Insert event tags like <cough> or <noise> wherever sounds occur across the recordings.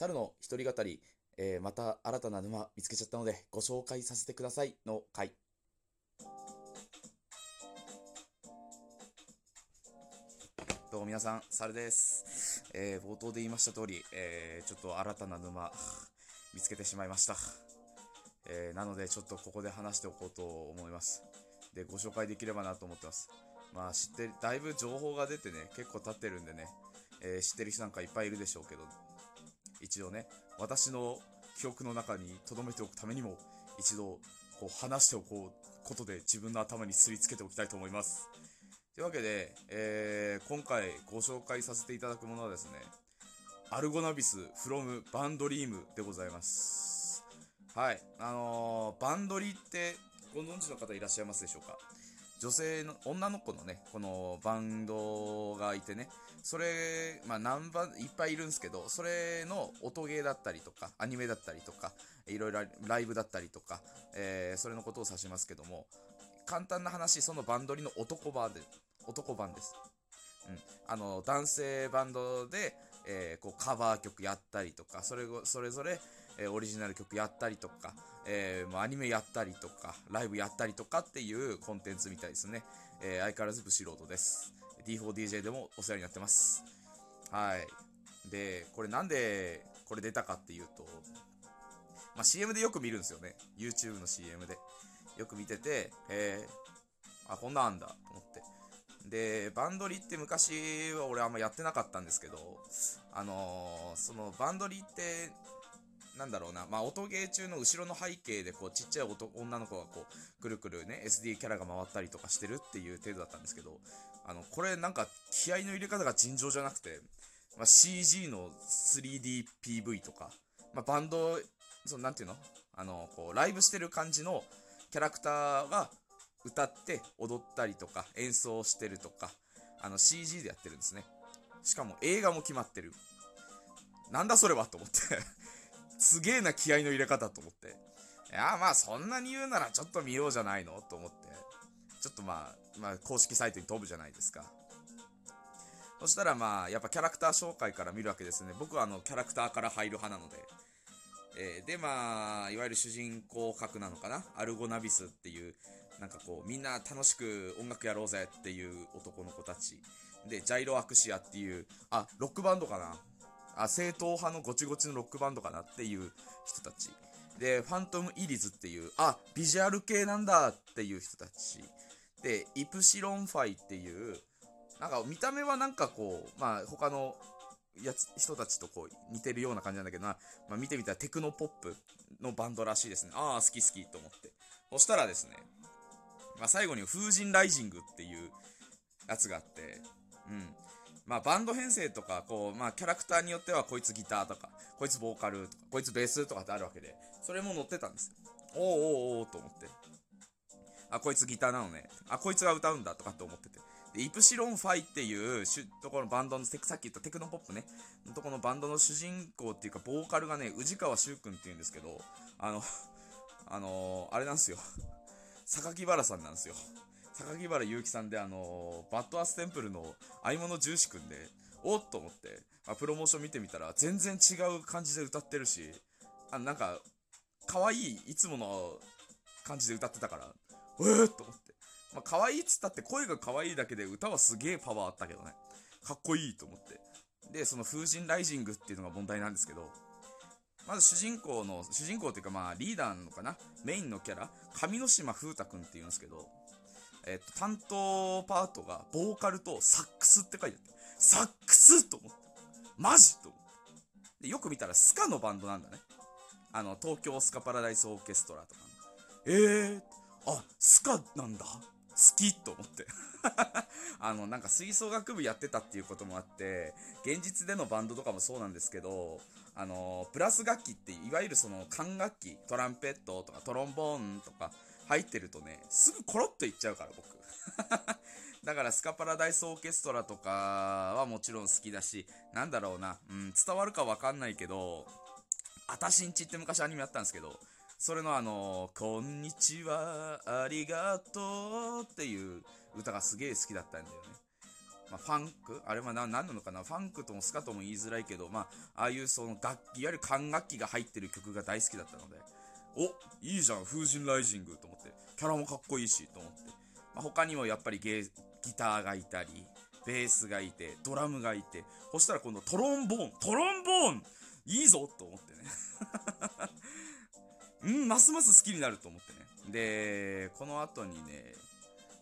猿の一人語り、えーまた新たな沼見つけちゃったのでご紹介させてくださいの回。どうも皆さん、猿です。えー冒頭で言いました通り、えーちょっと新たな沼見つけてしまいました。えーなのでちょっとここで話しておこうと思います。で、ご紹介できればなと思ってます。まあ知ってる、だいぶ情報が出てね、結構経ってるんでね、えー知ってる人なんかいっぱいいるでしょうけど、一度ね、私の記憶の中に留めておくためにも、一度こう話しておこうことで自分の頭にすりつけておきたいと思います。というわけで、えー今回ご紹介させていただくものはですね、アルゴナビス from バンドリームでございます。はい。あのーバンドリってご存知の方いらっしゃいますでしょうか？女性の、女の子のね、このバンドがいてね、それ、まあ何番、いっぱいいるんですけど、それの音ゲーだったりとか、アニメだったりとか、いろいろライブだったりとか、えーそれのことを指しますけども、簡単な話、そのバンドリの男版で、男版です。うん。あの、男性バンドで、えーこうカバー曲やったりとか、それそれぞれ、えーオリジナル曲やったりとか、えーアニメやったりとか、ライブやったりとかっていうコンテンツみたいですね。えー相変わらずブ素人です。D4DJ でもお世話になってます。はい。で、これなんでこれ出たかっていうと、まあ、CM でよく見るんですよね。YouTube の CM で。よく見てて、えー、あ、こんなんあんだと思って。で、バンドリって昔は俺あんまやってなかったんですけど、あのーそのバンドリって、なんだろうな、まあ、音ゲー中の後ろの背景でこうちっちゃい男女の子がこうくるくるね SD キャラが回ったりとかしてるっていう程度だったんですけどあのこれなんか気合の入れ方が尋常じゃなくて、まあ、CG の 3DPV とか、まあ、バンドそのなんていうの？あのこうライブしてる感じのキャラクターが歌って踊ったりとか演奏してるとかあの CG でやってるんですね。しかも映画も決まってる。なんだそれはと思って。すげえな気合の入れ方と思って。いや、まあそんなに言うならちょっと見ようじゃないの？と思って。ちょっとまあ、まあ公式サイトに飛ぶじゃないですか。そしたらまあ、やっぱキャラクター紹介から見るわけですね。僕はあの、キャラクターから入る派なので。えーでまあ、いわゆる主人公格なのかな？アルゴナビスっていう、なんかこう、みんな楽しく音楽やろうぜっていう男の子たち。で、 GYROAXIA っていう、あ、ロックバンドかな？あ正統派のごちごちのロックバンドかなっていう人たち。で、 Fantôme Iris っていう、あ、ビジュアル系なんだっていう人たち。で、εpsilonΦっていう、なんか見た目はなんかこう、まあ他のやつ人たちとこう似てるような感じなんだけどな、まあ、見てみたらテクノポップのバンドらしいですね。ああ、好き好きと思って。そしたらですね、まあ最後に風神 RIZING!っていうやつがあって、うん。まあ、バンド編成とか、こう、まあ、キャラクターによっては、こいつギターとか、こいつボーカルとか、こいつベースとかってあるわけで、それも載ってたんです。おーおーおーと思って。あ、こいつギターなのね。あ、こいつが歌うんだとかって思ってて。で、εpsilonΦっていう、ところのバンドの、さっき言ったテクノポップね、のとこのバンドの主人公っていうか、ボーカルがね、宇治川修くんっていうんですけど、あの、あのーあれなんですよ。<laughs> 榊原さんなんですよ。榊原祐希さんであのバッドアーステンプルの相物重視くんで、おっと思って、まあ、プロモーション見てみたら全然違う感じで歌ってるし、あなんか、可愛い、いつもの感じで歌ってたから、えー、と思って。まあ、可愛いっつったって声が可愛いだけで歌はすげえパワーあったけどね。かっこいいと思って。で、その風神ライジングっていうのが問題なんですけど、まず主人公の、主人公っていうかまあリーダーなのかな？メインのキャラ、上之島風太くんっていうんですけど、えっと、担当パートが、ボーカルとサックスって書いてあって、サックスと思って。マジと思って。で、よく見たらスカのバンドなんだね。あの、東京スカパラダイスオーケストラとかの。えー、あ、スカなんだ。好きと思って。<laughs> あの、なんか吹奏楽部やってたっていうこともあって、現実でのバンドとかもそうなんですけど、あの、プラス楽器って、いわゆるその管楽器、トランペットとかトロンボーンとか入ってるとね、すぐコロッといっちゃうから、僕。<laughs> だからスカパラダイスオーケストラとかはもちろん好きだし、なんだろうな、うん、伝わるかわかんないけど、あたしんちって昔アニメやったんですけど、それのあの、こんにちは、ありがとうっていう歌がすげえ好きだったんだよね。まあ、ファンク？あれは何なのかな？ファンクともスカとも言いづらいけど、まあ、ああいうその楽器、いわゆる管楽器が入ってる曲が大好きだったので、おいいじゃん、風神ライジングと思って、キャラもかっこいいしと思って、まあ、他にもやっぱりゲギターがいたり、ベースがいて、ドラムがいて、そしたら今度トロンボーン、トロンボーンいいぞと思ってね <laughs> うん、ますます好きになると思ってね。で、この後にね、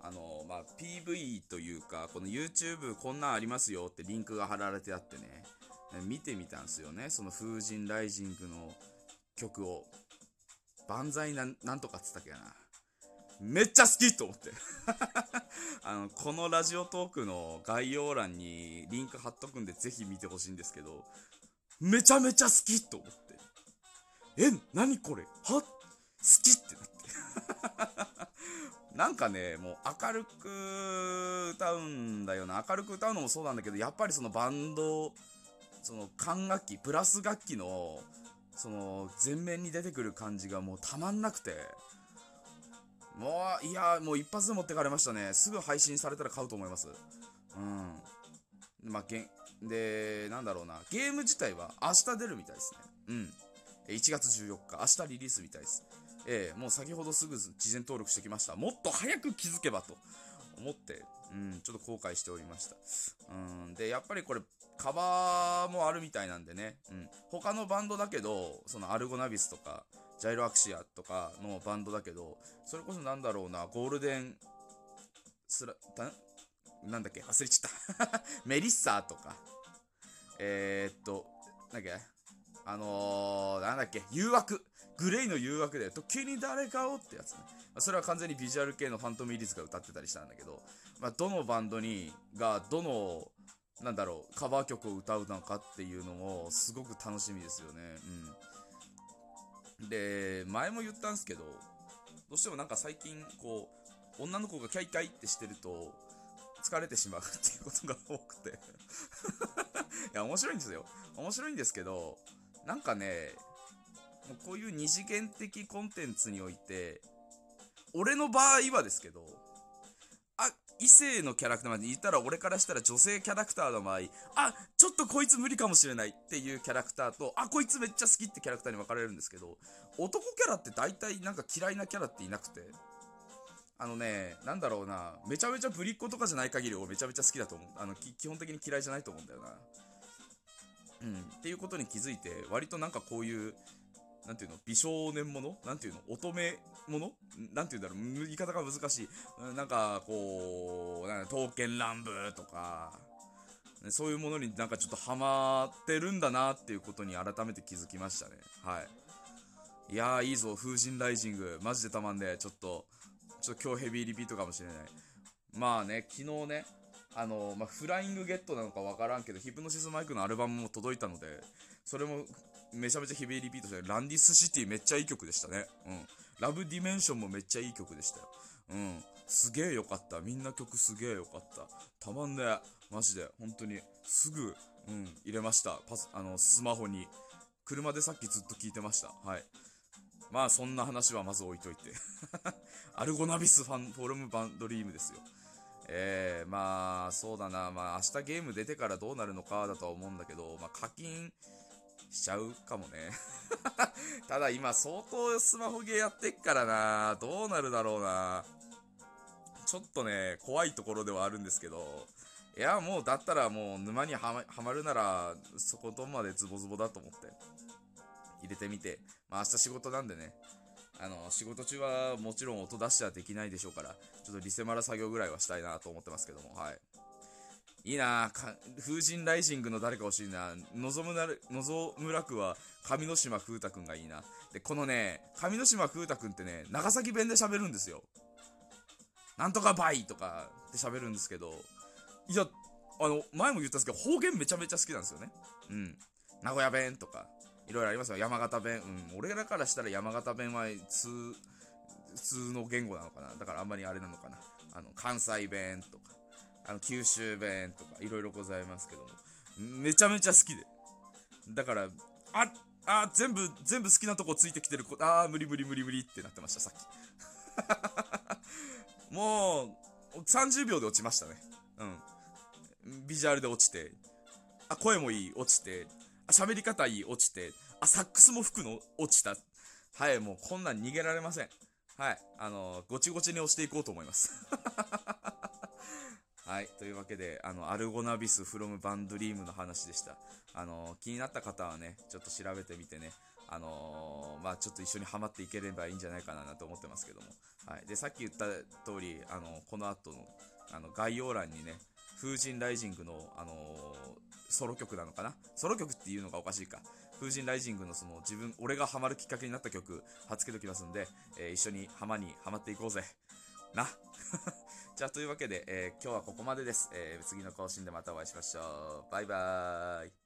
あの、まあ、PV というか、この YouTube こんなんありますよってリンクが貼られてあってね、見てみたんですよね。その風神ライジングの曲を。万歳なんなんとかっつったっけな。めっちゃ好きと思って <laughs> あの、このラジオトークの概要欄にリンク貼っとくんでぜひ見てほしいんですけど、めちゃめちゃ好きと思って。え、何これ？は？好きってなって <laughs> なんかね、もう明るく歌うんだよな。明るく歌うのもそうなんだけど、やっぱりそのバンド、その管楽器、プラス楽器の、その前面に出てくる感じがもうたまんなくて、もう、いや、もう一発で持ってかれましたね。すぐ配信されたら買うと思います。うん。まあ、げで、なんだろうな。ゲーム自体は明日出るみたいですね。うん。1月14日、明日リリースみたいです。えー、もう先ほどすぐ事前登録してきました。もっと早く気づけばと思って、うん、ちょっと後悔しておりました。うん、で、やっぱりこれ、カバーもあるみたいなんでね、うん、他のバンドだけど、そのアルゴナビスとか、ジャイロアクシアとかのバンドだけど、それこそなんだろうな、ゴールデン、スラ、なんだっけ忘れちゃった <laughs> メリッサーとか、えー、っと、なんだっけ？あのー、なんだっけ？誘惑。グレイの誘惑で、時に誰かをってやつね。まあ、それは完全にビジュアル系のファントム・イリスが歌ってたりしたんだけど、まあ、どのバンドに、が、どの、なんだろう、カバー曲を歌うのかっていうのも、すごく楽しみですよね。うん。で、前も言ったんですけど、どうしてもなんか最近、こう、女の子がキャイキャイってしてると、疲れてしまうっていうことが多くて <laughs> いや、面白いんですよ。面白いんですけど、なんかね、もうこういう二次元的コンテンツにおいて、俺の場合はですけど、あ、異性のキャラクターまで言ったら俺からしたら女性キャラクターの場合、あ、ちょっとこいつ無理かもしれないっていうキャラクターと、あ、こいつめっちゃ好きってキャラクターに分かれるんですけど、男キャラって大体なんか嫌いなキャラっていなくて、あのね、なんだろうな、めちゃめちゃぶりっ子とかじゃない限り俺めちゃめちゃ好きだと思う。あの、基本的に嫌いじゃないと思うんだよな。うん。っていうことに気づいて、割となんかこういう、なんていうの？美少年もの？なんていうの？乙女もの？なんていうんだろう？言い方が難しい。なんか、こう、なんか刀剣乱舞とか、そういうものになんかちょっとハマってるんだなっていうことに改めて気づきましたね。はい。いやー、いいぞ、風神 RIZING!。マジでたまんで、ちょっと、ちょっと今日ヘビーリピートかもしれない。まあね、昨日ね、あの、まあ、フライングゲットなのかわからんけど、ヒプノシスマイクのアルバムも届いたので、それもめちゃめちゃヘビリピートして、 RUN THIS CITY めっちゃいい曲でしたね。うん。 Love Dimension もめっちゃいい曲でしたよ。うん。すげえよかった。みんな曲すげえよかった。たまんねマジで。本当に。すぐ、うん、入れました。パス、あの、スマホに。車でさっきずっと聞いてました。はい。まあ、そんな話はまず置いといて。<laughs> アルゴナビスファン、フォルムバンドリームですよ。えー、まあ、そうだな。まあ、明日ゲーム出てからどうなるのかだとは思うんだけど、まあ、課金しちゃうかもね。<laughs> ただ今相当スマホゲーやってっからな。どうなるだろうな。ちょっとね、怖いところではあるんですけど、いや、もうだったらもう沼にはまるなら、そことまでズボズボだと思って、入れてみて。まあ明日仕事なんでね、あの、仕事中はもちろん音出しちゃできないでしょうから、ちょっとリセマラ作業ぐらいはしたいなと思ってますけども、はい。いいな風神ライジングの誰か欲しいな望むなる、望むらくは上之島風太くんがいいな。で、このね、上之島風太くんってね、長崎弁で喋るんですよ。なんとかバイとかって喋るんですけど、いや、あの、前も言ったんですけど、方言めちゃめちゃ好きなんですよね。うん。名古屋弁とか、いろいろありますよ。山形弁。うん。俺らからしたら山形弁は通、普通の言語なのかな。だからあんまりあれなのかな。あの、関西弁とか、あの、九州弁とか、いろいろございますけども。めちゃめちゃ好きで。だから、あ、あ、全部、全部好きなとこついてきてる子、あー、無理無理無理無理ってなってました、さっき。<laughs> もう、30秒で落ちましたね。うん。ビジュアルで落ちて、あ、声もいい、落ちて、あ、喋り方いい、落ちて、あ、サックスも吹くの、落ちた。はい、もうこんなん逃げられません。はい、あのー、ごちごちに押していこうと思います。はい。というわけで、あの、アルゴナビスフロムバンドリームの話でした。あの、気になった方はね、ちょっと調べてみてね、あのー、まあ、ちょっと一緒にハマっていければいいんじゃないかなと思ってますけども。はい。で、さっき言った通り、あの、この後の、あの、概要欄にね、風神ライジングの、あのー、ソロ曲なのかな？ソロ曲っていうのがおかしいか。風神ライジングのその自分、俺がハマるきっかけになった曲、貼っつけておきますんで、えー、一緒に浜にハマっていこうぜ。な。じゃあ、というわけで、えー、今日はここまでです。えー、次の更新でまたお会いしましょう。バイバーイ。